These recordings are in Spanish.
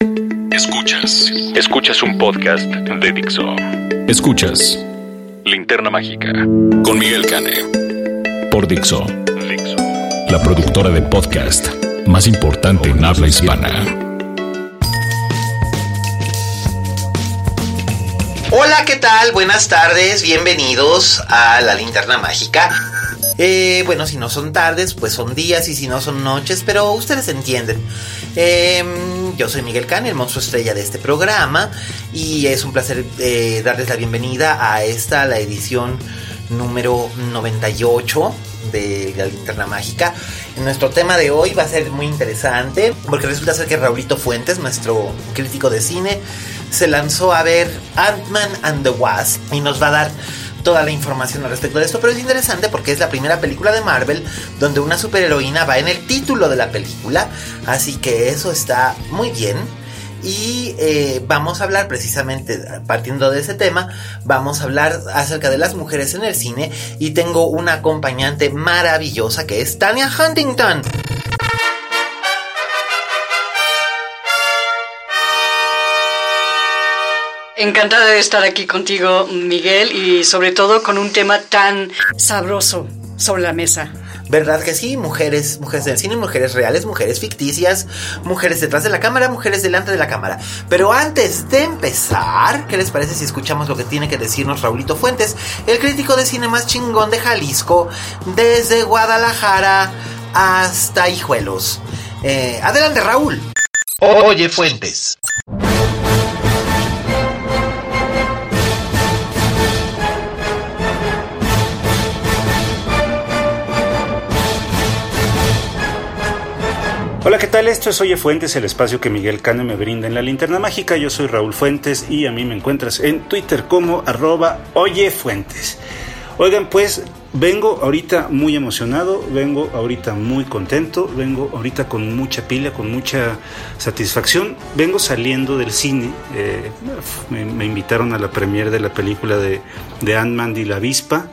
Escuchas. Escuchas un podcast de Dixo. Escuchas Linterna Mágica con Miguel Cane. Por Dixo. Dixo. La productora de podcast más importante en habla hispana. Hola, ¿qué tal? Buenas tardes, bienvenidos a la linterna mágica. Eh, bueno, si no son tardes, pues son días y si no son noches, pero ustedes entienden. Em, yo soy Miguel Can, el monstruo estrella de este programa, y es un placer eh, darles la bienvenida a esta, la edición número 98 de la linterna mágica. Nuestro tema de hoy va a ser muy interesante porque resulta ser que Raulito Fuentes, nuestro crítico de cine, se lanzó a ver Ant-Man and the Wasp y nos va a dar toda la información al respecto de esto, pero es interesante porque es la primera película de Marvel donde una superheroína va en el título de la película, así que eso está muy bien. Y eh, vamos a hablar precisamente, partiendo de ese tema, vamos a hablar acerca de las mujeres en el cine y tengo una acompañante maravillosa que es Tania Huntington. Encantada de estar aquí contigo, Miguel, y sobre todo con un tema tan sabroso sobre la mesa. ¿Verdad que sí? Mujeres, mujeres del cine, mujeres reales, mujeres ficticias, mujeres detrás de la cámara, mujeres delante de la cámara. Pero antes de empezar, ¿qué les parece si escuchamos lo que tiene que decirnos Raulito Fuentes, el crítico de cine más chingón de Jalisco, desde Guadalajara hasta Hijuelos? Eh, adelante, Raúl. Oye, Fuentes. Hola, ¿qué tal? Esto es Oye Fuentes, el espacio que Miguel Cano me brinda en la linterna mágica. Yo soy Raúl Fuentes y a mí me encuentras en Twitter como arroba Oye Fuentes. Oigan, pues vengo ahorita muy emocionado, vengo ahorita muy contento, vengo ahorita con mucha pila, con mucha satisfacción. Vengo saliendo del cine, eh, me, invitaron a la premiere de la película de, de Ant-Man la avispa,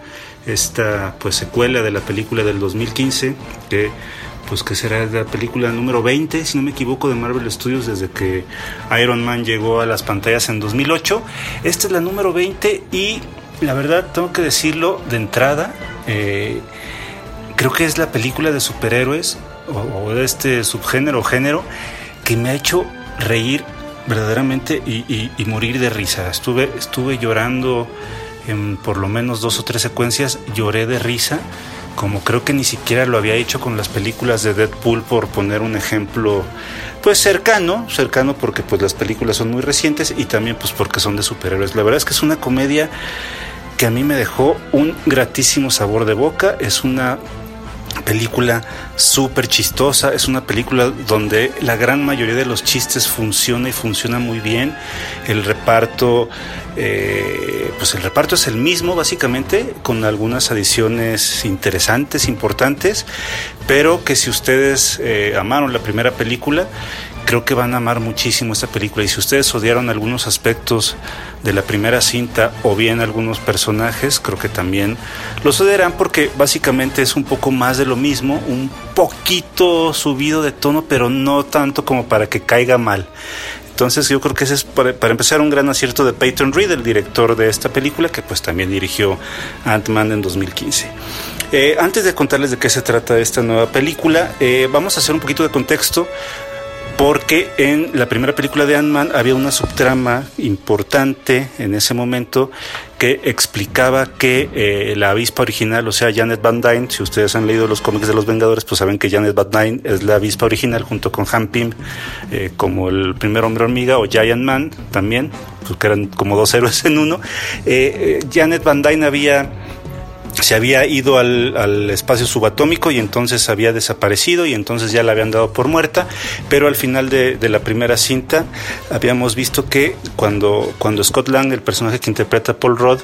esta pues secuela de la película del 2015 que pues que será la película número 20, si no me equivoco, de Marvel Studios desde que Iron Man llegó a las pantallas en 2008. Esta es la número 20 y la verdad tengo que decirlo de entrada, eh, creo que es la película de superhéroes o, de este subgénero género que me ha hecho reír verdaderamente y, y, y morir de risa. Estuve, estuve llorando en por lo menos dos o tres secuencias, lloré de risa como creo que ni siquiera lo había hecho con las películas de Deadpool por poner un ejemplo pues cercano, cercano porque pues las películas son muy recientes y también pues porque son de superhéroes. La verdad es que es una comedia que a mí me dejó un gratísimo sabor de boca, es una película súper chistosa, es una película donde la gran mayoría de los chistes funciona y funciona muy bien, el reparto, eh, pues el reparto es el mismo básicamente, con algunas adiciones interesantes, importantes, pero que si ustedes eh, amaron la primera película, creo que van a amar muchísimo esta película y si ustedes odiaron algunos aspectos de la primera cinta o bien algunos personajes, creo que también los odiarán porque básicamente es un poco más de lo mismo, un poquito subido de tono, pero no tanto como para que caiga mal. Entonces yo creo que ese es para, para, empezar un gran acierto de Peyton Reed, el director de esta película, que pues también dirigió Ant-Man en 2015. Eh, antes de contarles de qué se trata esta nueva película, eh, vamos a hacer un poquito de contexto porque en la primera película de Ant-Man había una subtrama importante en ese momento que explicaba que eh, la avispa original, o sea, Janet Van Dyne, si ustedes han leído los cómics de los Vengadores, pues saben que Janet Van Dyne es la avispa original junto con Han Pym eh, como el primer hombre hormiga o Giant Man también, pues que eran como dos héroes en uno. Eh, Janet Van Dyne había se había ido al, espacio subatómico y entonces había desaparecido y entonces ya la habían dado por muerta, pero al final de, la primera cinta habíamos visto que cuando, cuando Scott Lang, el personaje que interpreta Paul Rudd,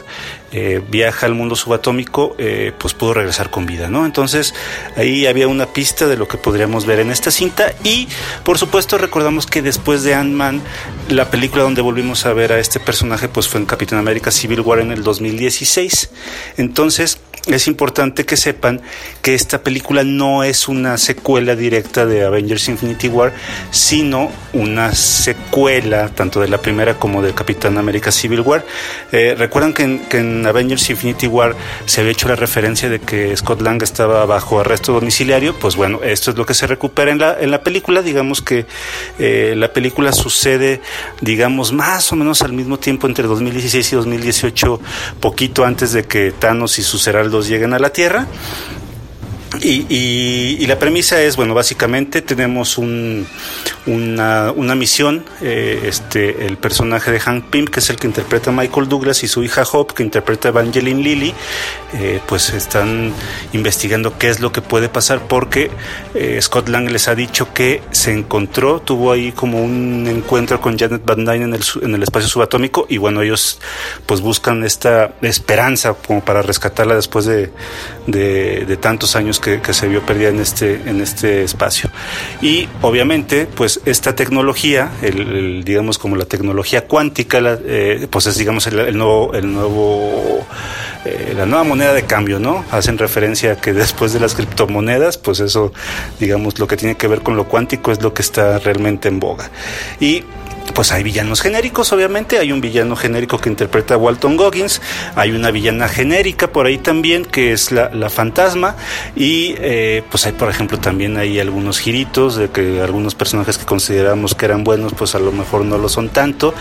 eh, viaja al mundo subatómico, eh, pues pudo regresar con vida, ¿no? Entonces ahí había una pista de lo que podríamos ver en esta cinta y por supuesto recordamos que después de Ant-Man, la película donde volvimos a ver a este personaje pues fue en Capitán América Civil War en el 2016. Entonces, es importante que sepan que esta película no es una secuela directa de Avengers Infinity War, sino una secuela tanto de la primera como de Capitán América Civil War. Eh, Recuerdan que en, Avengers Infinity War se había hecho la referencia de que Scott Lang estaba bajo arresto domiciliario, pues bueno, esto es lo que se recupera en la, en la película, digamos que eh, la película sucede, digamos, más o menos al mismo tiempo entre 2016 y 2018, poquito antes de que Thanos y sus heraldos lleguen a la Tierra. Y, la premisa es, bueno, básicamente tenemos un, una, una, misión, eh, este, el personaje de Hank Pym, que es el que interpreta a Michael Douglas, y su hija Hope, que interpreta a Evangeline Lilly, eh, pues están investigando qué es lo que puede pasar, porque eh, Scott Lang les ha dicho que se encontró, tuvo ahí como un encuentro con Janet Van Dyne en el, en el espacio subatómico, y bueno, ellos pues buscan esta esperanza como para rescatarla después de, de, de tantos años que, se vio perdida en este, en este espacio. Y obviamente, pues esta tecnología, el, digamos como la tecnología cuántica, eh, pues es digamos el, nuevo, el nuevo eh, la nueva moneda de cambio, ¿no? Hacen referencia a que después de las criptomonedas, pues eso, digamos, lo que tiene que ver con lo cuántico es lo que está realmente en boga. Y pues hay villanos genéricos, obviamente. Hay un villano genérico que interpreta a Walton Goggins. Hay una villana genérica por ahí también, que es la, fantasma. Y eh, pues hay, por ejemplo, también hay algunos giritos de que algunos personajes que consideramos que eran buenos, pues a lo mejor no lo son tanto.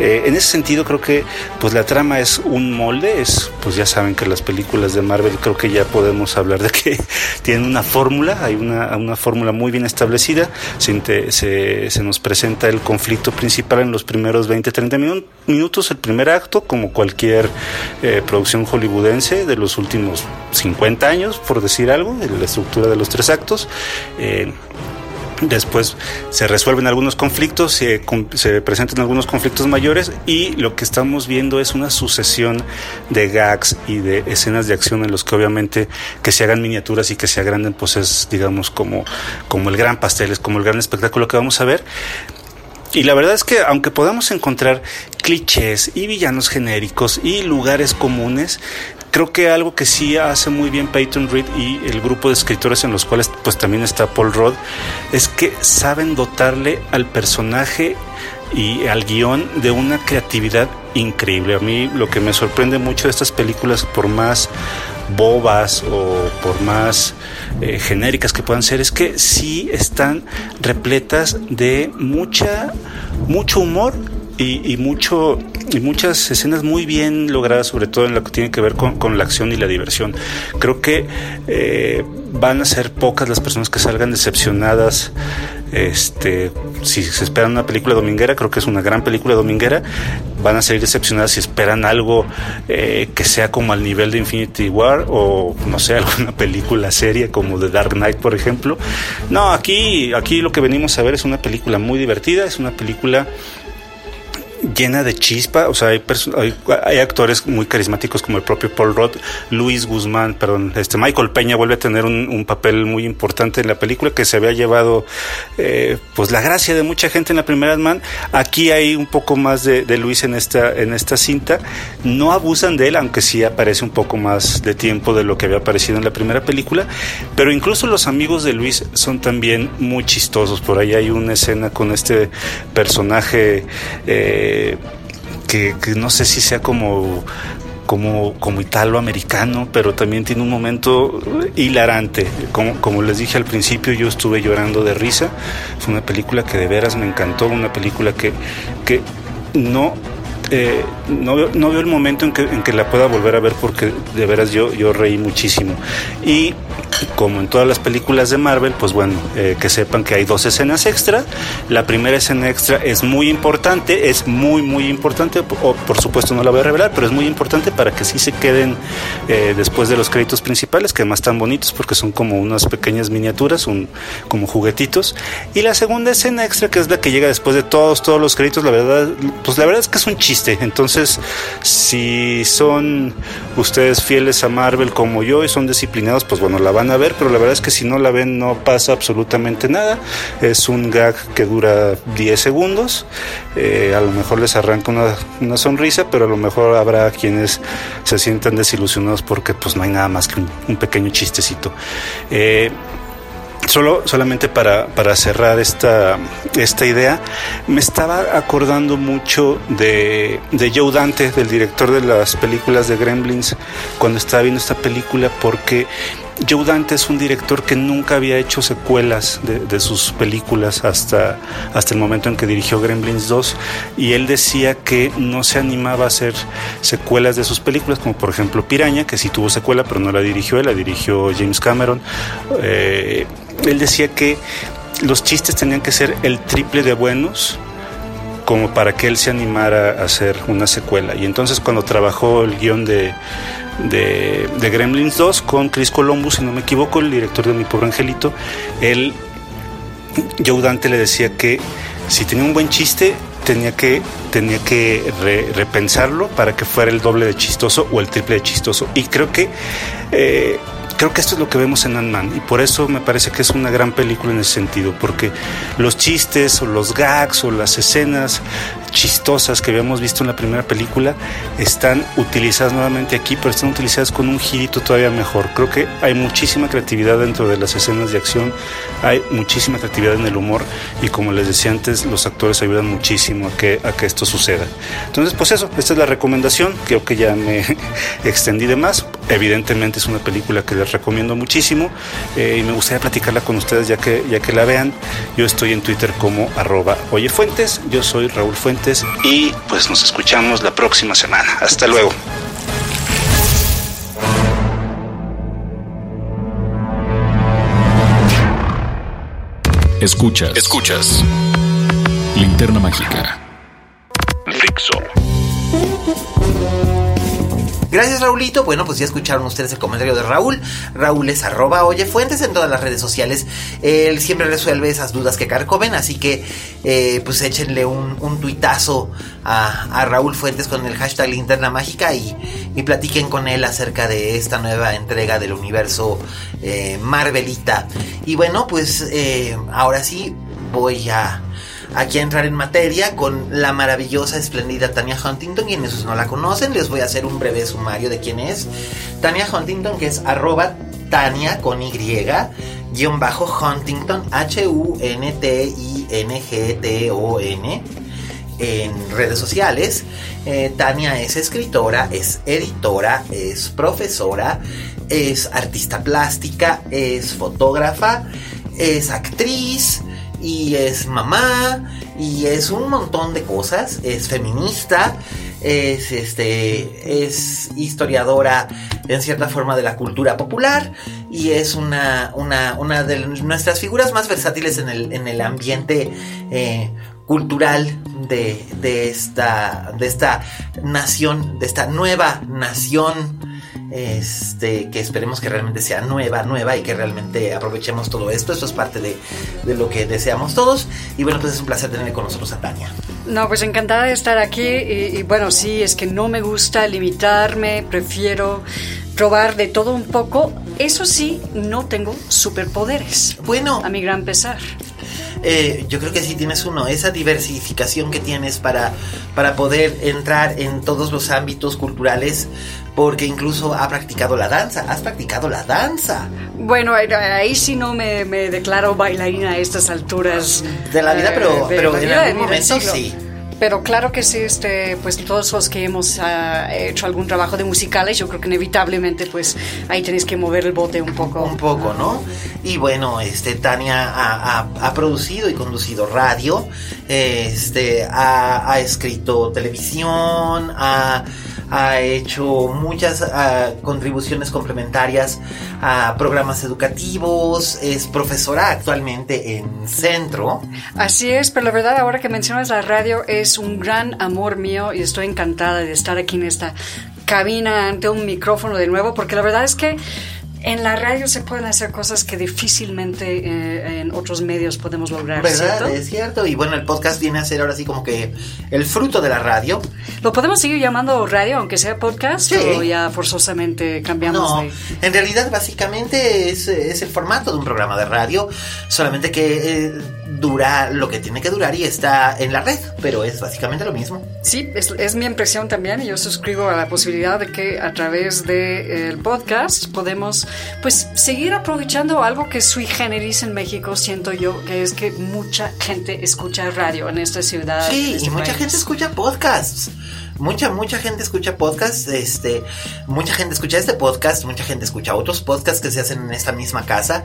Eh, en ese sentido, creo que pues la trama es un molde. Es, pues ya saben que las películas de Marvel creo que ya podemos hablar de que tienen una fórmula. Hay una, una fórmula muy bien establecida. Se, se nos presenta el conflicto principal en los primeros 20-30 minutos, el primer acto, como cualquier eh, producción hollywoodense de los últimos 50 años, por decir algo, la estructura de los tres actos. Eh, después se resuelven algunos conflictos, se, se, presentan algunos conflictos mayores y lo que estamos viendo es una sucesión de gags y de escenas de acción en los que obviamente que se hagan miniaturas y que se agranden pues es digamos como, como el gran pastel, es como el gran espectáculo que vamos a ver. Y la verdad es que aunque podamos encontrar clichés y villanos genéricos y lugares comunes, creo que algo que sí hace muy bien Peyton Reed y el grupo de escritores en los cuales pues también está Paul Rudd es que saben dotarle al personaje y al guion de una creatividad increíble. A mí lo que me sorprende mucho de estas películas, por más bobas o por más eh, genéricas que puedan ser, es que sí están repletas de mucha, mucho humor y, mucho y muchas escenas muy bien logradas, sobre todo en lo que tiene que ver con, la acción y la diversión. Creo que eh, van a ser pocas las personas que salgan decepcionadas. Este, si se esperan una película dominguera, creo que es una gran película dominguera. Van a salir decepcionadas si esperan algo eh, que sea como al nivel de Infinity War o no sé, alguna película seria como The Dark Knight, por ejemplo. No, aquí, aquí lo que venimos a ver es una película muy divertida, es una película llena de chispa, o sea, hay, hay, actores muy carismáticos como el propio Paul Rudd, Luis Guzmán, perdón, este Michael Peña vuelve a tener un, papel muy importante en la película que se había llevado eh, pues la gracia de mucha gente en la primera man. Aquí hay un poco más de, Luis en esta, en esta cinta. No abusan de él, aunque sí aparece un poco más de tiempo de lo que había aparecido en la primera película. Pero incluso los amigos de Luis son también muy chistosos. Por ahí hay una escena con este personaje eh, que, no sé si sea como como, como italo-americano, pero también tiene un momento hilarante. Como, como les dije al principio, yo estuve llorando de risa. Fue una película que de veras me encantó, una película que, que no eh, no, no veo el momento en que, en que la pueda volver a ver porque de veras yo, yo reí muchísimo. Y como en todas las películas de Marvel, pues bueno, eh, que sepan que hay dos escenas extra. La primera escena extra es muy importante, es muy, muy importante, o por supuesto no la voy a revelar, pero es muy importante para que sí se queden eh, después de los créditos principales, que además están bonitos porque son como unas pequeñas miniaturas, un, como juguetitos. Y la segunda escena extra, que es la que llega después de todos, todos los créditos, la verdad, pues la verdad es que es un chiste. Entonces, si son ustedes fieles a Marvel como yo y son disciplinados, pues bueno, la van a ver, pero la verdad es que si no la ven no pasa absolutamente nada. Es un gag que dura 10 segundos. Eh, a lo mejor les arranca una, una, sonrisa, pero a lo mejor habrá quienes se sientan desilusionados porque pues no hay nada más que un, un pequeño chistecito. Eh, Solo, solamente para, para cerrar esta, esta idea, me estaba acordando mucho de, de Joe Dante, del director de las películas de Gremlins, cuando estaba viendo esta película, porque Joe Dante es un director que nunca había hecho secuelas de, sus películas hasta, hasta el momento en que dirigió Gremlins 2 y él decía que no se animaba a hacer secuelas de sus películas, como por ejemplo Piraña, que sí tuvo secuela, pero no la dirigió él, la dirigió James Cameron. Eh, él decía que los chistes tenían que ser el triple de buenos como para que él se animara a hacer una secuela. Y entonces cuando trabajó el guion de, de, de, Gremlins 2 con Chris Columbus, si no me equivoco, el director de Mi Pobre Angelito, él, Joe Dante le decía que si tenía un buen chiste, tenía que, tenía que re, repensarlo para que fuera el doble de chistoso o el triple de chistoso. Y creo que... Eh, creo que esto es lo que vemos en Ant-Man y por eso me parece que es una gran película en ese sentido, porque los chistes o los gags o las escenas chistosas que habíamos visto en la primera película están utilizadas nuevamente aquí, pero están utilizadas con un girito todavía mejor. Creo que hay muchísima creatividad dentro de las escenas de acción, hay muchísima creatividad en el humor y como les decía antes, los actores ayudan muchísimo a que, a que esto suceda. Entonces, pues eso, esta es la recomendación, creo que ya me extendí de más. Evidentemente es una película que les recomiendo muchísimo eh, y me gustaría platicarla con ustedes ya que, ya que la vean. Yo estoy en Twitter como arroba oyefuentes, yo soy Raúl Fuentes y pues nos escuchamos la próxima semana. Hasta luego. Escuchas. Escuchas. Linterna mágica. Fixo. Gracias Raulito. Bueno, pues ya escucharon ustedes el comentario de Raúl. Raúl es arroba oye fuentes en todas las redes sociales. Él siempre resuelve esas dudas que carcomen, así que eh, pues échenle un, un tuitazo a, a, Raúl Fuentes con el hashtag linterna mágica y, y, platiquen con él acerca de esta nueva entrega del universo eh, Marvelita. Y bueno, pues eh, ahora sí voy a aquí a entrar en materia con la maravillosa, espléndida Tania Huntington. Quienes no la conocen, les voy a hacer un breve sumario de quién es. Tania Huntington, que es arroba Tania con Y, guion bajo Huntington, H-U-N-T-I-N-G-T-O-N. En redes sociales, eh, Tania es escritora, es editora, es profesora, es artista plástica, es fotógrafa, es actriz, y es mamá y es un montón de cosas, es feminista, es este es historiadora en cierta forma de la cultura popular y es una, una, una de nuestras figuras más versátiles en el, en el ambiente eh, cultural de, de, esta, de esta nación, de esta nueva nación este, que esperemos que realmente sea nueva, nueva y que realmente aprovechemos todo esto. Esto es parte de, de, lo que deseamos todos. Y bueno, pues es un placer tener con nosotros a Tania. No, pues encantada de estar aquí. Y, y bueno, sí, es que no me gusta limitarme, prefiero probar de todo un poco. Eso sí, no tengo superpoderes. Bueno, a mi gran pesar. Eh, yo creo que sí tienes uno, esa diversificación que tienes para, para poder entrar en todos los ámbitos culturales, porque incluso ha practicado la danza, has practicado la danza. Bueno, ahí sí no me, me declaro bailarina a estas alturas de la vida, pero, eh, de, pero de en vida, algún momento sí. Pero claro que sí, este, pues todos los que hemos uh, hecho algún trabajo de musicales, yo creo que inevitablemente, pues ahí tenéis que mover el bote un poco. Un poco, ¿no? Y bueno, este, Tania ha, ha, ha producido y conducido radio, este, ha, ha escrito televisión, ha ha hecho muchas uh, contribuciones complementarias a programas educativos, es profesora actualmente en Centro. Así es, pero la verdad ahora que mencionas la radio es un gran amor mío y estoy encantada de estar aquí en esta cabina ante un micrófono de nuevo, porque la verdad es que en la radio se pueden hacer cosas que difícilmente eh, en otros medios podemos lograr. ¿Verdad? ¿cierto? Es cierto. Y bueno, el podcast viene a ser ahora sí como que el fruto de la radio. ¿Lo podemos seguir llamando radio, aunque sea podcast? Sí. ¿O ya forzosamente cambiamos No, de.? en realidad básicamente es, es el formato de un programa de radio, solamente que eh, dura lo que tiene que durar y está en la red, pero es básicamente lo mismo. Sí, es, es mi impresión también y yo suscribo a la posibilidad de que a través del podcast podemos pues seguir aprovechando algo que sui generis en México, siento yo, que es que mucha gente escucha radio en esta ciudad. Sí, este y mucha gente escucha podcasts. Mucha, mucha gente escucha podcasts, este, mucha gente escucha este podcast, mucha gente escucha otros podcasts que se hacen en esta misma casa.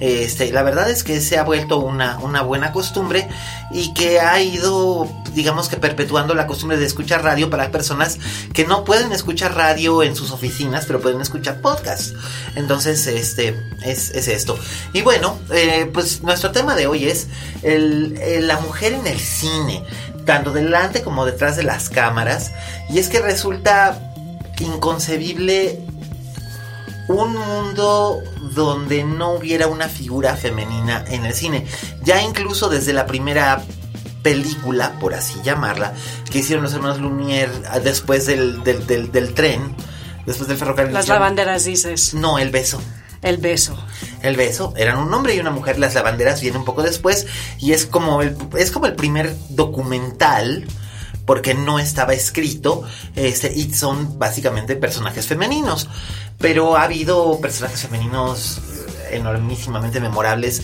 Este, la verdad es que se ha vuelto una, una buena costumbre y que ha ido, digamos que perpetuando la costumbre de escuchar radio para personas que no pueden escuchar radio en sus oficinas, pero pueden escuchar podcasts. Entonces, este, es, es esto. Y bueno, eh, pues nuestro tema de hoy es el- el- la mujer en el cine tanto delante como detrás de las cámaras. Y es que resulta inconcebible un mundo donde no hubiera una figura femenina en el cine. Ya incluso desde la primera película, por así llamarla, que hicieron los hermanos Lumière ah, después del, del, del- del tren, después del ferrocarril. Las lavanderas dices, No, el beso. el beso. El beso, eran un hombre y una mujer, las lavanderas vienen un poco después y es como el, es como el primer documental porque no estaba escrito este, y son básicamente personajes femeninos, pero ha habido personajes femeninos eh, enormísimamente memorables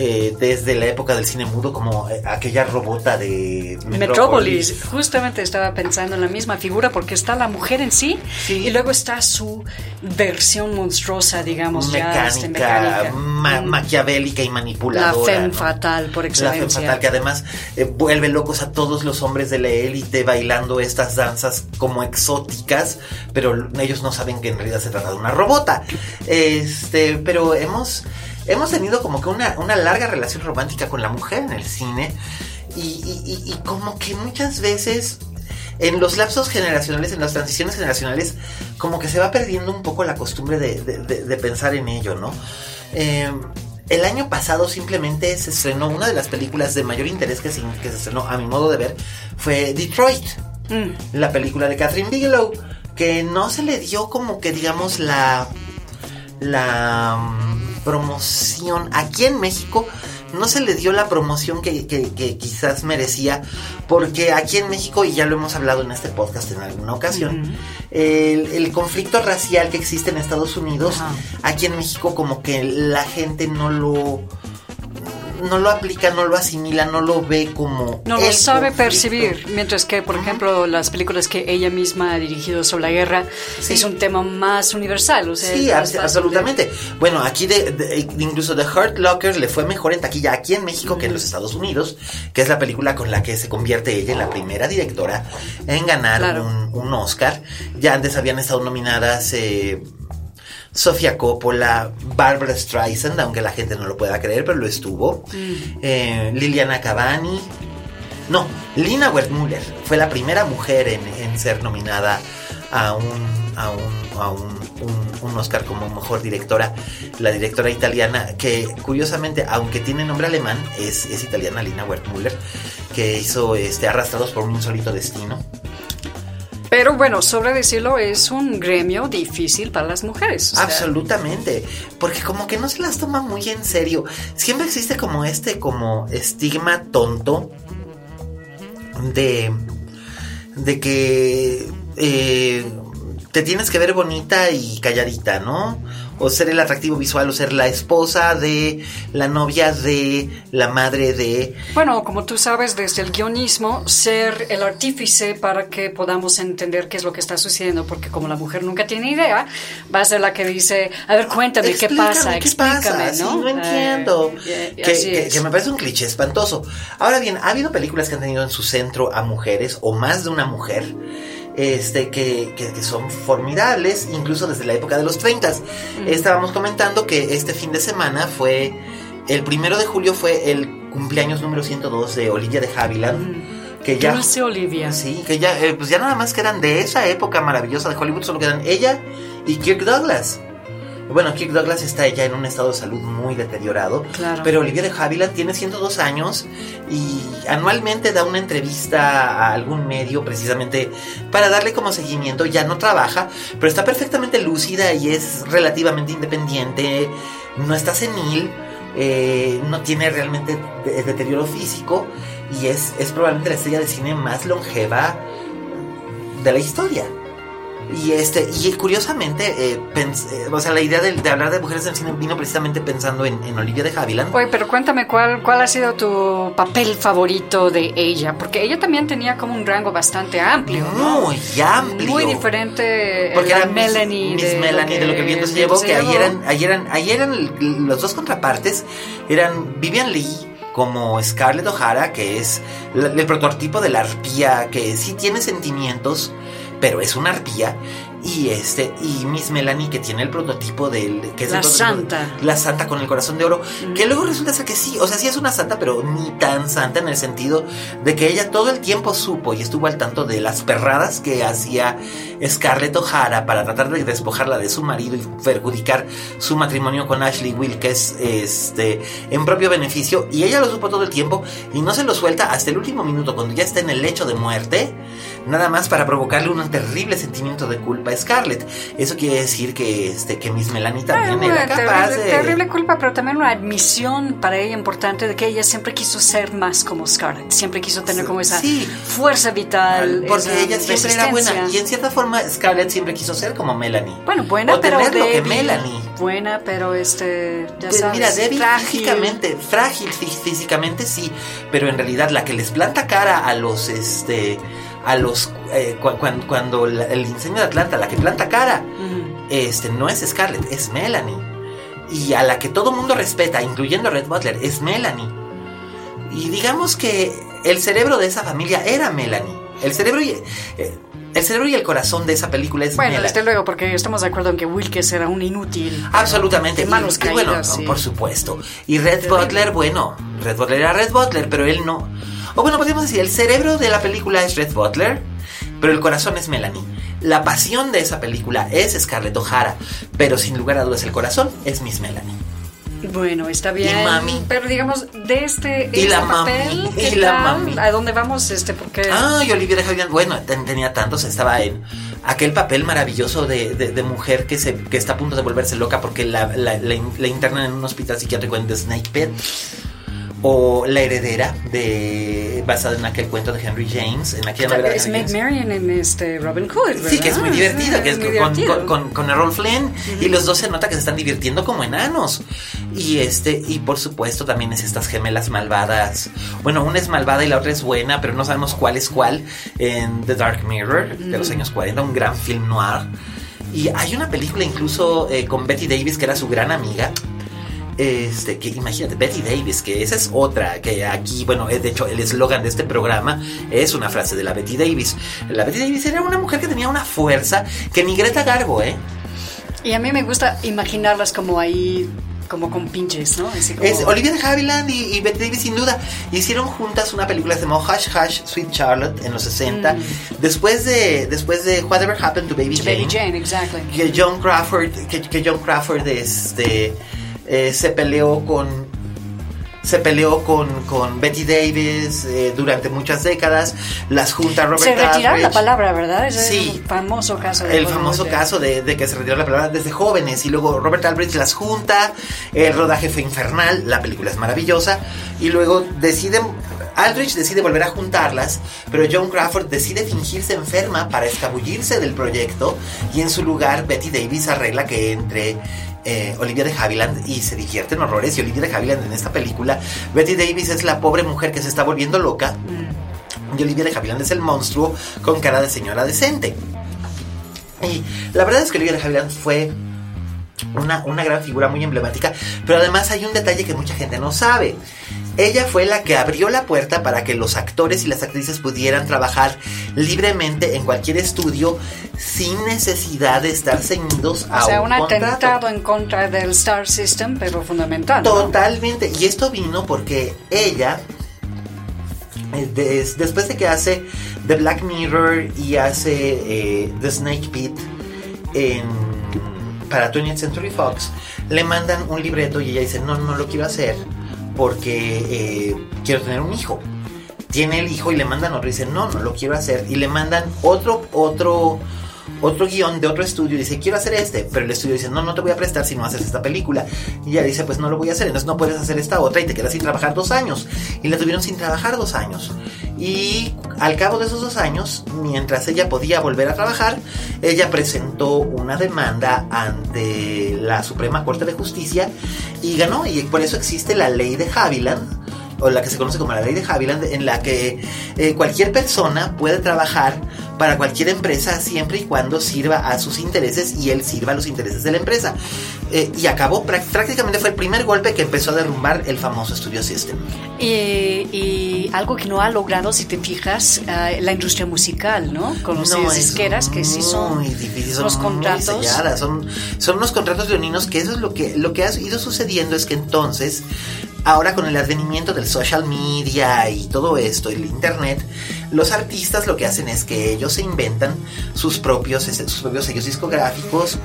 eh, desde la época del cine mudo como eh, aquella robota de Metrópolis. Justamente estaba pensando en la misma figura porque está la mujer en sí, Sí. y luego está su versión monstruosa, digamos, ya mecánica, este, mecánica. ma- Mm. maquiavélica y La manipuladora. femme ¿no? fatal por La femme excelencia. fatal, que además eh, vuelve locos a todos los hombres de la élite bailando estas danzas como exóticas, pero ellos no saben que en realidad se trata de una robota. Este, pero hemos, hemos tenido como que una, una larga relación romántica con la mujer en el cine y, y- y- y como que muchas veces en los lapsos generacionales, en las transiciones generacionales, como que se va perdiendo un poco la costumbre de, de- de- de pensar en ello, ¿no? Eh, el año pasado simplemente se estrenó una de las películas de mayor interés que se, que se estrenó, a mi modo de ver, fue Detroit, Mm. la película de Catherine Bigelow, que no se le dio como que digamos la la mm, promoción. Aquí en México no se le dio la promoción que, que- que quizás merecía porque aquí en México y ya lo hemos hablado en este podcast en alguna ocasión el, el conflicto racial que existe en Estados Unidos aquí en México como que la gente no lo no lo aplica, no lo asimila, no lo ve como No lo sabe conflicto. percibir, mientras que, por ejemplo, las películas que ella misma ha dirigido sobre la guerra Sí. es un tema más universal. O sea, Sí, de- absolutamente. Bueno, aquí de, de- incluso The Hurt Locker le fue mejor en taquilla aquí en México que en los Estados Unidos, que es la película con la que se convierte ella en la primera directora en ganar Claro. un, un Oscar. Ya antes habían estado nominadas eh, Sofía Coppola, Barbara Streisand, aunque la gente no lo pueda creer, pero lo estuvo. Eh, Liliana Cavani. No, Lina Wertmüller fue la primera mujer en, en ser nominada a un, a un, a un, un- un Oscar como mejor directora. La directora italiana, que curiosamente, aunque tiene nombre alemán, es, es italiana, Lina Wertmüller, que hizo este, Arrastrados por un insólito destino. Pero bueno, sobre decirlo, es un gremio difícil para las mujeres. Absolutamente, porque como que no se las toma muy en serio. Siempre existe como este como estigma tonto de de que eh, te tienes que ver bonita y calladita, ¿no? O ser el atractivo visual o ser la esposa de la novia de la madre de Bueno, como tú sabes, desde el guionismo, ser el artífice para que podamos entender qué es lo que está sucediendo, porque como la mujer nunca tiene idea, va a ser la que dice, a ver, cuéntame, ¿qué pasa? ¿qué Explícame, pasa? Sí, ¿no? entiendo. Eh, y que, que me parece un cliché espantoso. Ahora bien, ha habido películas que han tenido en su centro a mujeres o más de una mujer. Este, que, que- que son formidables, incluso desde la época de los 30. Estábamos comentando que este fin de semana fue, el primero de julio fue el cumpleaños número 102 de Olivia de Havilland, que ya... Dulce Olivia. Sí, que ya, eh, pues ya nada más quedan de esa época maravillosa de Hollywood, solo quedan ella y Kirk Douglas. Bueno, Kirk Douglas está ya en un estado de salud muy deteriorado. Claro. Pero Olivia de Havilland tiene 102 años y anualmente da una entrevista a algún medio precisamente para darle como seguimiento. Ya no trabaja, pero está perfectamente lúcida y es relativamente independiente. No está senil, eh, no tiene realmente de- deterioro físico y es, es probablemente la estrella de cine más longeva de la historia. Y este y curiosamente, eh, eh, o sea, la idea de, de hablar de mujeres en el cine vino precisamente pensando en, en Olivia de Havilland. Oye, pero cuéntame cuál, cuál ha sido tu papel favorito de ella, porque ella también tenía como un rango bastante amplio, ¿no? Muy amplio. Muy diferente Porque la era Melanie Miss de, Melanie de lo que el viento se llevó, que ahí eran, ahí eran, ahí eran los dos contrapartes, eran Vivian Lee como Scarlett O'Hara, que es la- el prototipo de la arpía, que sí tiene sentimientos, pero es una arpía, y este, y Miss Melanie, que tiene el prototipo del, que es La el prototipo de- santa. la santa con el corazón de oro, que luego resulta ser que sí, o sea, sí es una santa, pero ni tan santa en el sentido de que ella todo el tiempo supo y estuvo al tanto de las perradas que hacía Scarlett O'Hara para tratar de despojarla de su marido y perjudicar su matrimonio con Ashley Wilkes este, en propio beneficio. Y ella lo supo todo el tiempo y no se lo suelta hasta el último minuto, cuando ya está en el lecho de muerte, nada más para provocarle un terrible sentimiento de culpa a Scarlett. Eso quiere decir que, este, que Miss Melanie también Ay, era capaz terrible, de... terrible culpa, pero también una admisión para ella importante de que ella siempre quiso ser más como Scarlett, siempre quiso tener como esa Sí. fuerza vital. Porque ella siempre era buena. Y en cierta forma, Scarlett siempre quiso ser como Melanie. Bueno, buena, o pero tener lo que. Melanie. Buena, pero este, ya Pues sabes, mira, débil frágil. físicamente, frágil fí- físicamente sí, pero en realidad la que les planta cara a los, este, a los, eh, cu- cuan- cuando, la- el diseño de Atlanta, la que planta cara, este, no es Scarlett, es Melanie. Y a la que todo mundo respeta, incluyendo Red Butler, es Melanie. Y digamos que el cerebro de esa familia era Melanie. El cerebro y, eh, el cerebro y el corazón de esa película es Bueno, Melanie. desde luego, porque estamos de acuerdo en que Wilkes era un inútil. Absolutamente. Manos y, bueno, sí. por supuesto. Y Red Butler, bueno, Red Butler era Red Butler, pero él no. O bueno, podríamos decir, el cerebro de la película es Red Butler, pero el corazón es Melanie. La pasión de esa película es Scarlett O'Hara, pero sin lugar a dudas el corazón es Miss Melanie. Bueno, está bien. Y mami. Pero digamos, de este, Y este la mami, papel, y ¿qué la tal? mami. ¿A dónde vamos? Este, porque Ah, y Olivia de Havilland, bueno, ten- tenía tantos, estaba en aquel papel maravilloso de, de- de mujer que se que está a punto de volverse loca porque la, la, la la internan en un hospital psiquiátrico en The Snake Pit. O La heredera, de basada en aquel cuento de Henry James, en aquella novela de es Henry James. Marion en este Robin Hood, ¿verdad? Sí, que es muy divertida, que es muy con, divertido. con, con, con Errol Flynn. Y los dos se nota que se están divirtiendo como enanos. Y este, y por supuesto también es estas gemelas malvadas. Bueno, una es malvada y la otra es buena, pero no sabemos cuál es cuál. En The Dark Mirror, de los años 40, un gran film noir. Y hay una película incluso eh, con Betty Davis, que era su gran amiga. Este, que imagínate, Betty Davis, que esa es otra, que aquí, bueno, eh, de hecho, el eslogan de este programa es una frase de la Betty Davis. La Betty Davis era una mujer que tenía una fuerza que ni Greta Garbo, ¿eh? Y a mí me gusta imaginarlas como ahí, como con pinches, ¿no? Así como- Es Olivia de Havilland y, y Betty Davis, sin duda, hicieron juntas una película que se llamó Hush Hush Sweet Charlotte en los 60. Después de después de Whatever Happened to Baby Jane. Baby Jane, exactly. que John Crawford que, que John Crawford este eh, se peleó con se peleó con, con Betty Davis eh, durante muchas décadas las junta Robert Se retiraron la palabra, ¿verdad? Ese Sí. es un famoso caso. de el famoso de- caso de, de que se retiró la palabra desde jóvenes y luego Robert Albrecht las junta, el rodaje fue infernal, la película es maravillosa y luego deciden, Aldrich decide volver a juntarlas, pero John Crawford decide fingirse enferma para escabullirse del proyecto y en su lugar Betty Davis arregla que entre eh, Olivia de Havilland y se divierten horrores. Y Olivia de Havilland en esta película, Betty Davis es la pobre mujer que se está volviendo loca. Y Olivia de Havilland es el monstruo con cara de señora decente. Y la verdad es que Olivia de Havilland fue una, una gran figura muy emblemática, pero además hay un detalle que mucha gente no sabe. Ella fue la que abrió la puerta para que los actores y las actrices pudieran trabajar libremente en cualquier estudio sin necesidad de estar ceñidos a O sea, un, un atentado en contra del Star System, pero fundamental. ¿no? Totalmente. Y esto vino porque ella, eh, des- después de que hace The Black Mirror y hace eh, The Snake Pit en, para 20th Century Fox, le mandan un libreto y ella dice, no, no lo quiero hacer porque eh, quiero tener un hijo. Tiene el hijo y le mandan otro dice, no, no lo quiero hacer. Y le mandan otro, otro, otro guion de otro estudio y dice, quiero hacer este. Pero el estudio dice, no, no te voy a prestar si no haces esta película. Y ella dice, pues no lo voy a hacer. Entonces no puedes hacer esta otra y te quedas sin trabajar dos años. Y la tuvieron sin trabajar dos años. Y al cabo de esos dos años, mientras ella podía volver a trabajar, ella presentó una demanda ante la Suprema Corte de Justicia y ganó. Y por eso existe la ley de Haviland o la que se conoce como la ley de Haviland, en la que eh, cualquier persona puede trabajar para cualquier empresa siempre y cuando sirva a sus intereses y él sirva a los intereses de la empresa. Eh, y acabó, prá- prácticamente fue el primer golpe que empezó a derrumbar el famoso Studio System. Y, y algo que no ha logrado, si te fijas, eh, la industria musical, ¿no? Con los No, disqueras que sí son difícil, son los contratos. selladas, son, son unos contratos leoninos que eso es lo que, lo que ha ido sucediendo es que entonces, ahora con el advenimiento del social media y todo esto, el internet, los artistas lo que hacen es que ellos se inventan sus propios, sus propios sellos discográficos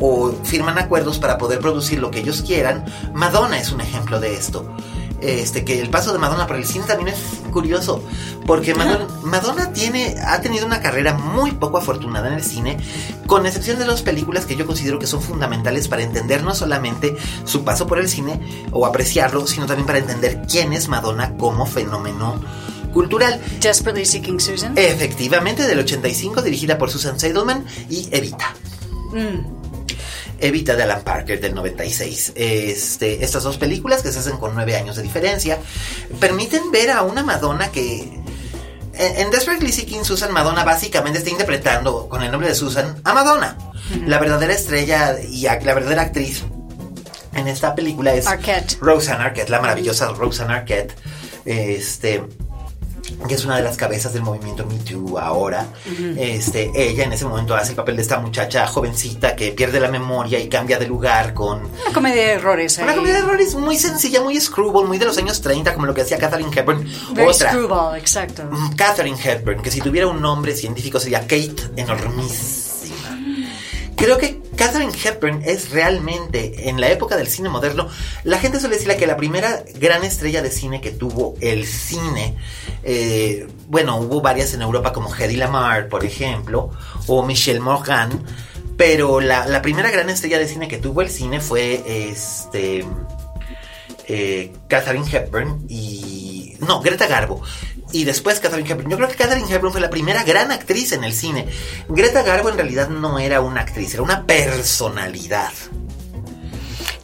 o firman acuerdos para poder producir lo que ellos quieran. Madonna es un ejemplo de esto. Este, que el paso de Madonna por el cine también es curioso, porque Madonna, Madonna tiene, ha tenido una carrera muy poco afortunada en el cine, con excepción de las películas que yo considero que son fundamentales para entender no solamente su paso por el cine o apreciarlo, sino también para entender quién es Madonna como fenómeno cultural. Desperately Seeking Susan. Efectivamente, del 85, dirigida por Susan Seidelman y Evita. Evita de Alan Parker del 96. Este, estas dos películas que se hacen con nueve años de diferencia permiten ver a una Madonna que en, en Desperately Seeking Susan Madonna básicamente está interpretando con el nombre de Susan a Madonna. La verdadera estrella y a- la verdadera actriz en esta película es Arquette. Roseanne Arquette, la maravillosa Roseanne Arquette. Este que es una de las cabezas del movimiento Me Too ahora. Este, ella en ese momento hace el papel de esta muchacha jovencita que pierde la memoria y cambia de lugar con Una comedia de errores. una ahí. comedia de errores muy sencilla, muy screwball, muy de los años 30, como lo que hacía Catherine Hepburn. Very Otra, screwball, exacto. mm, Catherine Hepburn, que si tuviera un nombre científico sería Kate enormísima. Creo que Catherine Hepburn es realmente, en la época del cine moderno, la gente suele decirle que la primera gran estrella de cine que tuvo el cine, eh, bueno, hubo varias en Europa como Hedy Lamar, por ejemplo, o Michelle Morgan, pero la, la primera gran estrella de cine que tuvo el cine fue este eh, Catherine Hepburn y... No, Greta Garbo. Y después Catherine Hepburn. Yo creo que Catherine Hepburn fue la primera gran actriz en el cine. Greta Garbo en realidad no era una actriz, era una personalidad.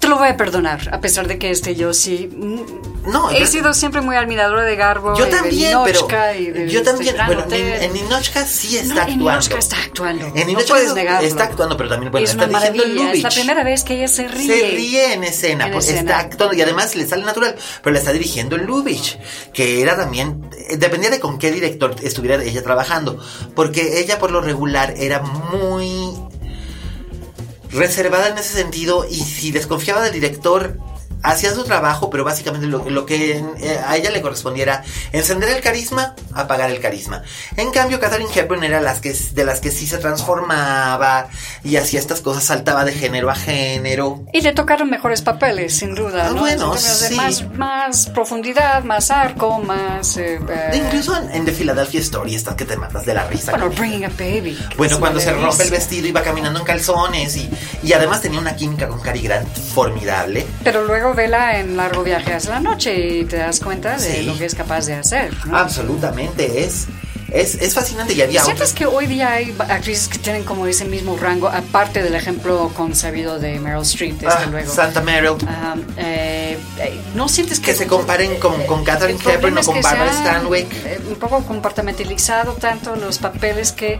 Te lo voy a perdonar, a pesar de que este yo sí. mm, No, He sido siempre muy admiradora de Garbo. Yo y de también, pero y de yo este también, bueno, en, en Ninochka sí está No, en actuando. Ninochka está actuando. En no Ninochka puedes negarlo. está actuando, pero también bueno, es está el maravilla. Es la Lubitsch. primera vez que ella se ríe. Se ríe en escena, En escena. está actuando y además le sale natural, pero le está dirigiendo Lubitsch, que era también, eh, dependía de con qué director estuviera ella trabajando, porque ella por lo regular era muy reservada en ese sentido y si desconfiaba del director hacía su trabajo, pero básicamente lo, lo que eh, a ella le correspondiera encender el carisma, apagar el carisma. En cambio, Catherine Hepburn era las que, de las que sí se transformaba y hacía estas cosas, saltaba de género a género. Y le tocaron mejores papeles, sin duda. Ah, ¿no? bueno, En términos de sí. más, más profundidad, más arco, más. eh, eh, Incluso en, en The Philadelphia Story está que te matas de la risa. Bueno, Bringing a Baby. Bueno, cuando se rompe el vestido iba caminando en calzones y, y además tenía una química con Cary Grant formidable. Pero luego vela en Largo Viaje hacia la Noche y te das cuenta de Sí. lo que es capaz de hacer. ¿no? Absolutamente, es, Es, es fascinante y había ¿Sientes que hoy día hay actrices que tienen como ese mismo rango, aparte del ejemplo consabido de Meryl Streep, desde Ah, luego? Santa Meryl. Ah, eh, eh, ¿No sientes que... Que se comparen con- con Katharine el problema Hepburn o con Barbara Stanwyck? eh, un poco compartimentalizado tanto los papeles que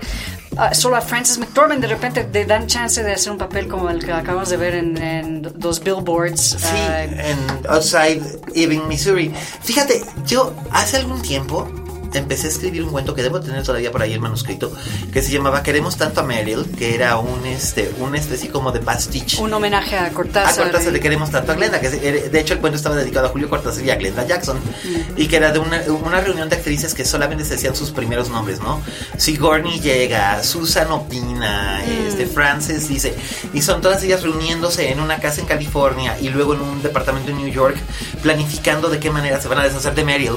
ah, solo a Frances McDormand de repente le dan chance de hacer un papel como el que acabamos de ver en, en los billboards. Sí, ah, en Outside Ebbing, Missouri. Fíjate, yo hace algún tiempo empecé a escribir un cuento que debo tener todavía por ahí el manuscrito, que se llamaba Queremos tanto a Meryl, que era un este una especie como de pastiche. un homenaje a A Cortázar. Cortázar le eh. queremos tanto a Glenda, que es- de hecho el cuento estaba dedicado a Julio Cortázar y a Glenda Jackson, Mm. y que era de una, una reunión de actrices que solamente se decían sus primeros nombres, ¿no? Sigourney llega, Susan opina, Mm. este, Frances dice, y son todas ellas reuniéndose en una casa en California y luego en un departamento en New York, planificando de qué manera se van a deshacer de Meryl.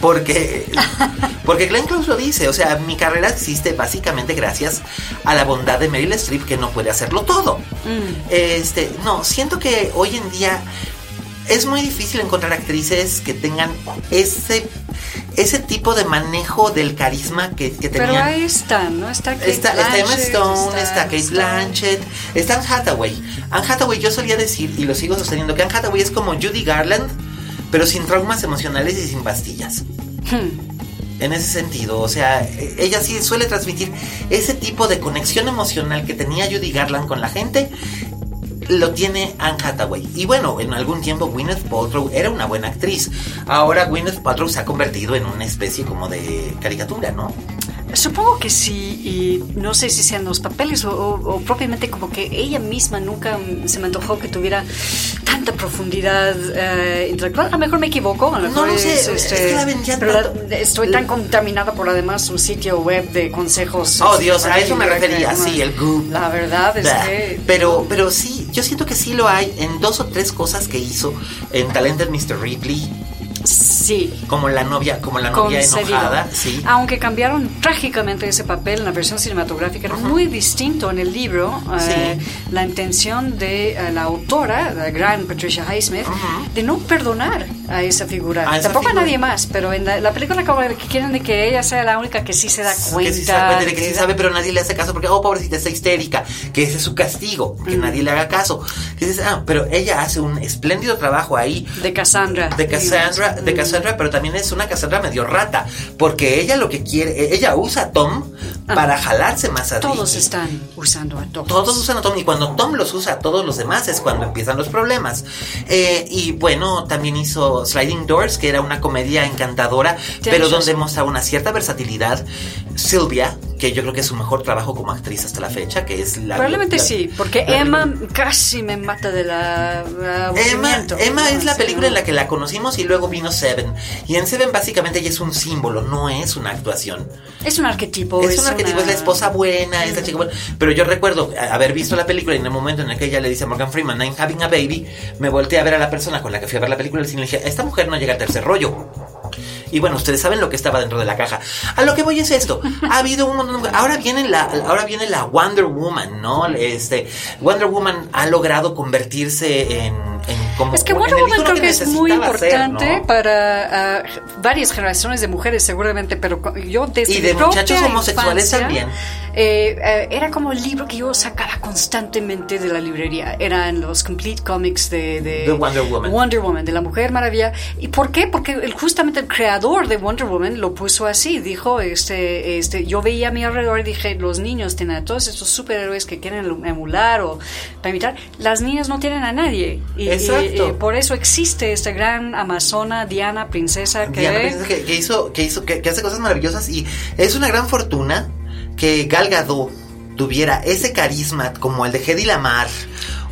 Porque, porque Glenn Close lo dice, o sea, mi carrera existe básicamente gracias a la bondad de Meryl Streep que no puede hacerlo todo. Este, no, siento que hoy en día es muy difícil encontrar actrices que tengan ese ese tipo de manejo del carisma que, que Pero tenían. ahí están, ¿no? Está Kate Está, está Emma Stone, está, Kate está- Blanchett, está Anne Hathaway. Anne Hathaway, yo solía decir, y lo sigo sosteniendo, que Anne Hathaway es como Judy Garland, pero sin traumas emocionales y sin pastillas. Hmm. En ese sentido, o sea, e- ella sí suele transmitir ese tipo de conexión emocional que tenía Judy Garland con la gente, lo tiene Anne Hathaway. Y bueno, en algún tiempo Gwyneth Paltrow era una buena actriz. Ahora Gwyneth Paltrow se ha convertido en una especie como de caricatura, ¿no? Supongo que sí, y no sé si sean los papeles o, o- o propiamente como que ella misma nunca mm, se me antojó que tuviera tanta profundidad eh, intelectual. A lo mejor me equivoco, a lo No mejor lo sé, es, es este, que la vendían pero la- tanto. estoy tan contaminada por además un sitio web de consejos. Oh, Dios, a eso me refería, que- sí, el Goop. La verdad es Bah. que... Pero, pero sí, yo siento que sí lo hay en dos o tres cosas que hizo en Talented Mr. Ripley, Sí. como la novia, como la novia concedido. enojada, sí. Aunque cambiaron trágicamente ese papel en la versión cinematográfica, era muy distinto en el libro. eh, la intención de eh, la autora, la gran Patricia Highsmith, de no perdonar a esa figura. A esa Tampoco figura. a nadie más, pero en la, la película como que quieren de que ella sea la única que sí se da cuenta. que sí se da cuenta de que sí sabe, pero nadie le hace caso porque, oh, pobrecita, está histérica, que ese es su castigo, que Mm. nadie le haga caso. Dices, ah, pero ella hace un espléndido trabajo ahí. De Cassandra. De Cassandra, de. Cassandra, pero también es una Cassandra medio rata, porque ella lo que quiere, ella usa a Tom para jalarse más a Ah. Todos Ricky. están usando a todos. Todos usan a Tom y cuando Tom los usa a todos los demás es cuando empiezan los problemas. Eh, y bueno, también hizo Sliding Doors, que era una comedia encantadora, pero donde mostraba una cierta versatilidad. Sylvia, que yo creo que es su mejor trabajo como actriz hasta la fecha, que es la... Probablemente la- sí, porque la- Emma casi me mata de la Emma, aburrimiento. Emma es la Sí, película ¿no? en la que la conocimos y luego vino Seven. Y en Seven básicamente ella es un símbolo, no es una actuación. Es un arquetipo. es un arquetipo, una- es la esposa buena, es la chica buena. Pero yo recuerdo haber visto la película y en el momento en el que ella le dice a Morgan Freeman, I'm having a baby, me volteé a ver a la persona con la que fui a ver la película y le dije, esta mujer no llega al tercer rollo. Y bueno, ustedes saben lo que estaba dentro de la caja. A lo que voy es esto. Ha habido un montón de... Ahora viene la, ahora viene la Wonder Woman, ¿no? Este, Wonder Woman ha logrado convertirse en, en como... Es que Wonder Woman creo que es muy ser, importante ¿no? para ah, varias generaciones de mujeres seguramente, pero yo desde Y de muchachos homosexuales infancia, también. Eh, eh, era como el libro que yo sacaba constantemente de la librería. Eran los complete comics de, de, De Wonder Woman. Wonder Woman, de la Mujer Maravilla. ¿Y por qué? Porque justamente el creador de Wonder Woman lo puso así. Dijo, este, este, yo veía a mi alrededor y dije, los niños tienen a todos estos superhéroes que quieren emular o para imitar. Las niñas no tienen a nadie. Y, y- Exacto. y por eso existe esta gran amazona, Diana, princesa, que... Diana Princesa, que, que hizo, que hizo, que, que hace cosas maravillosas y es una gran fortuna que Gal Gadot tuviera ese carisma como el de Hedy Lamar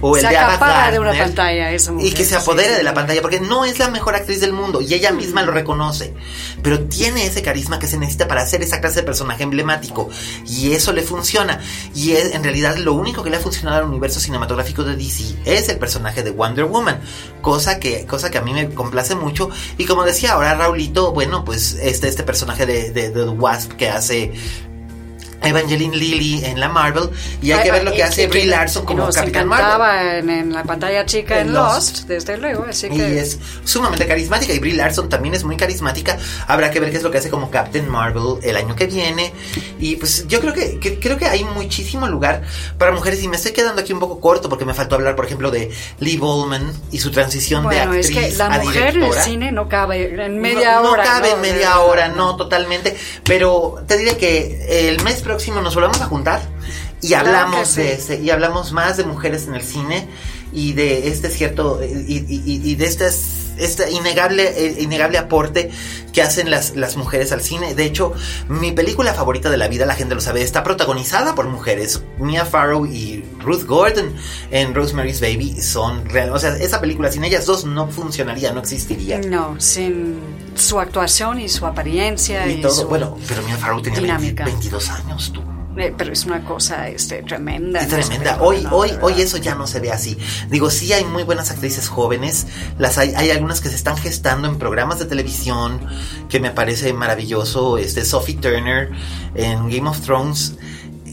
o el Se de de una pantalla esa mujer, y que se apodere sí. de la pantalla porque no es la mejor actriz del mundo y ella misma lo reconoce pero tiene ese carisma que se necesita para hacer esa clase de personaje emblemático y eso le funciona. Y es en realidad lo único que le ha funcionado al universo cinematográfico de DC es el personaje de Wonder Woman cosa que cosa que a mí me complace mucho. Y como decía ahora Raulito bueno pues este este personaje de, de, de The Wasp que hace Evangeline Lilly en la Marvel y hay Ay, que ver lo que y- hace y Brie Larson como Capitán Marvel. en, en la pantalla chica En en Lost. Desde luego, así Y que es sumamente carismática y Brie Larson también es muy carismática. Habrá que ver qué es lo que hace como Captain Marvel el año que viene. Y pues yo creo que, que- creo que hay muchísimo lugar para mujeres y me estoy quedando aquí un poco corto porque me faltó hablar, por ejemplo, de Lee Bowman y su transición bueno, de es actriz que la a mujer en el directora. cine no cabe en media no, hora. No cabe en ¿no? media hora, no, totalmente. Pero te diré que el mes próximo nos volvemos a juntar y Claro hablamos sí. ese, y hablamos más de mujeres en el cine y de este cierto y- y de estas este innegable eh, innegable aporte que hacen las, las mujeres al cine. De hecho, mi película favorita de la vida, la gente lo sabe, está protagonizada por mujeres. Mia Farrow y Ruth Gordon en Rosemary's Baby son real, o sea, esa película sin ellas dos no funcionaría, no existiría. No, sin su actuación y su apariencia y, Y todo, su- bueno, pero Mia Farrow tenía 20 dinámica. 22 años, tú. Pero es una cosa este, tremenda. Es tremenda. Hoy, ¿no? hoy, hoy eso ya no se ve así. Digo, sí hay muy buenas actrices jóvenes. Las hay, hay algunas que se están gestando en programas de televisión que me parece maravilloso. Este Sophie Turner en Game of Thrones.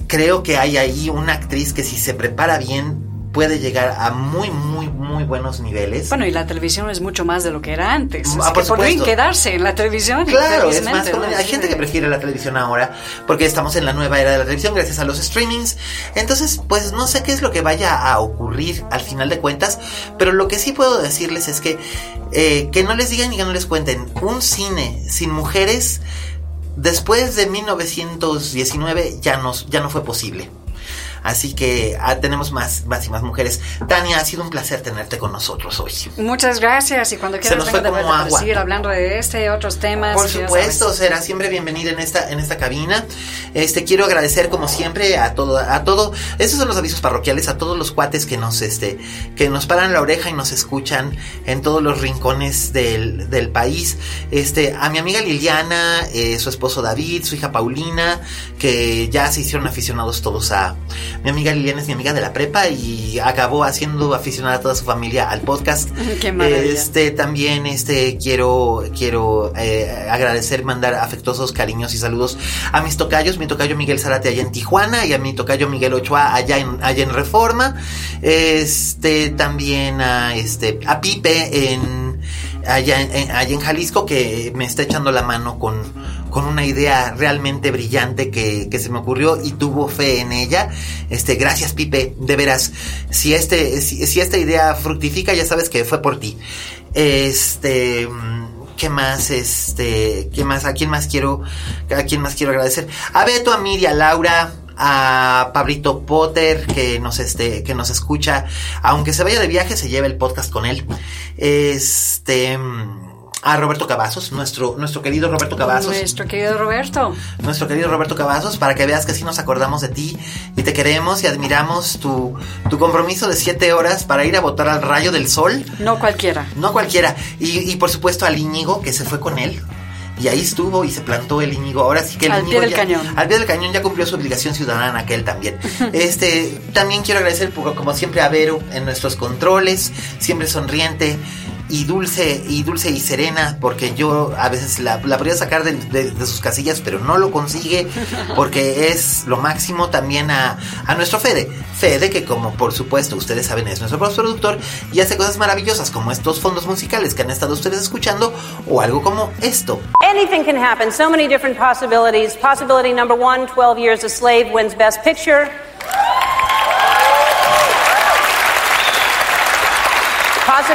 Creo que hay ahí una actriz que si se prepara bien puede llegar a muy, muy, muy buenos niveles. Bueno, y la televisión es mucho más de lo que era antes. Ah, por que quedarse en la televisión. Claro, es más. Hay gente que prefiere la televisión ahora porque estamos en la nueva era de la televisión gracias a los streamings. Entonces, pues no sé qué es lo que vaya a ocurrir al final de cuentas, pero lo que sí puedo decirles es que eh, que no les digan y que no les cuenten. Un cine sin mujeres después de 1919 ya no, ya no fue posible. Así que ah, tenemos más, más y más mujeres. Tania, ha sido un placer tenerte con nosotros hoy. Muchas gracias y cuando quieras vengo de agua. seguir hablando de este otros temas. Por supuesto, será siempre bienvenida en esta, en esta cabina. Este, quiero agradecer como siempre a todo, a todo, esos son los avisos parroquiales, a todos los cuates que nos, este, que nos paran la oreja y nos escuchan en todos los rincones del, del país. Este, a mi amiga Liliana, eh, su esposo David, su hija Paulina, que ya se hicieron aficionados todos a, mi amiga Liliana es mi amiga de la prepa y acabó haciendo aficionada a toda su familia al podcast. Qué maravilla. Este, también este quiero quiero eh, agradecer, mandar afectuosos cariños y saludos a mis tocayos, mi tocayo Miguel Zárate allá en Tijuana y a mi tocayo Miguel Ochoa allá en allá en Reforma. Este, también a este a Pipe en allá en, allá en Jalisco que me está echando la mano con con una idea realmente brillante que, que se me ocurrió y tuvo fe en ella. Este, gracias Pipe, de veras. Si este, si, si esta idea fructifica, ya sabes que fue por ti. Este, ¿qué más? Este, ¿qué más? ¿A quién más quiero, a quién más quiero agradecer? A Beto, a Miri, a Laura, a Pablito Potter que nos este que nos escucha aunque se vaya de viaje se lleva el podcast con él este mm, a Roberto Cavazos nuestro nuestro querido Roberto Cavazos Nuestro querido Roberto. nuestro querido Roberto Cavazos, para que veas que sí nos acordamos de ti y te queremos y admiramos tu, tu compromiso de siete horas para ir a votar al rayo del sol. No cualquiera. No cualquiera. Y, y por supuesto al Íñigo, que se fue con él. Y ahí estuvo y se plantó el Íñigo. Ahora sí que el Al Íñigo pie del ya- cañón. Al pie del cañón ya cumplió su obligación ciudadana aquel también. Este, también quiero agradecer como siempre a Vero en nuestros controles, siempre sonriente y dulce y dulce y serena porque yo a veces la, podría sacar de sus casillas pero no lo consigue porque es lo máximo también a, a nuestro Fede Fede que como por supuesto ustedes saben es nuestro productor y hace cosas maravillosas como estos fondos musicales que han estado ustedes escuchando o algo como esto Anything can happen. So many different possibilities. Possibility number one 12 Years a Slave wins Best Picture.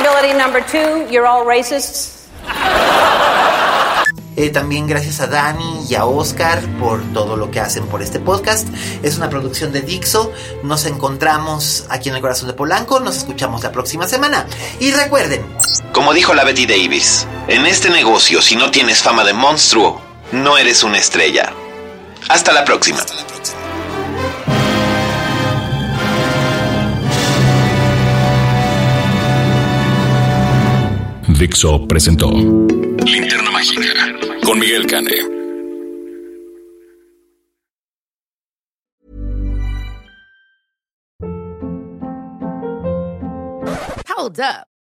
Number two You're all racists. Eh, también gracias a Dani y a Oscar por todo lo que hacen por este podcast. Es una producción de Dixo. Nos encontramos aquí en el corazón de Polanco. Nos escuchamos la próxima semana. Y recuerden, Como dijo la Betty Davis, en este negocio si no tienes fama de monstruo, no eres una estrella. Hasta la próxima. Dixo presentó Linterna Mágica con Miguel Cane. Hold up.